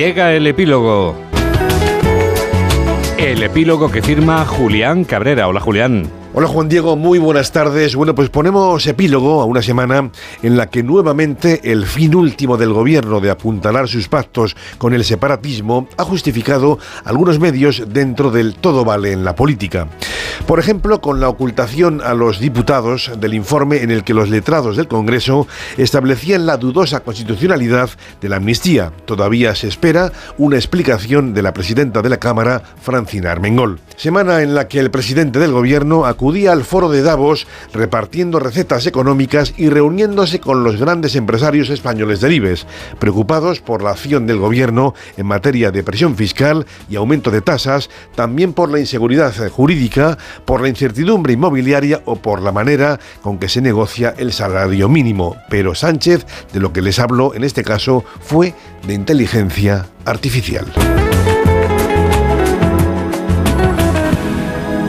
Llega el epílogo. El epílogo que firma Julián Cabrera. Hola Julián. Hola Juan Diego, muy buenas tardes. Bueno, pues ponemos epílogo a una semana en la que nuevamente el fin último del gobierno de apuntalar sus pactos con el separatismo ha justificado algunos medios dentro del todo vale en la política. Por ejemplo, con la ocultación a los diputados del informe en el que los letrados del Congreso establecían la dudosa constitucionalidad de la amnistía. Todavía se espera una explicación de la presidenta de la Cámara, Francina Armengol. Semana en la que el presidente del gobierno acudía al foro de Davos repartiendo recetas económicas y reuniéndose con los grandes empresarios españoles del IBEX, preocupados por la acción del gobierno en materia de presión fiscal y aumento de tasas, también por la inseguridad jurídica, por la incertidumbre inmobiliaria o por la manera con que se negocia el salario mínimo. Pero Sánchez, de lo que les habló en este caso, fue de inteligencia artificial.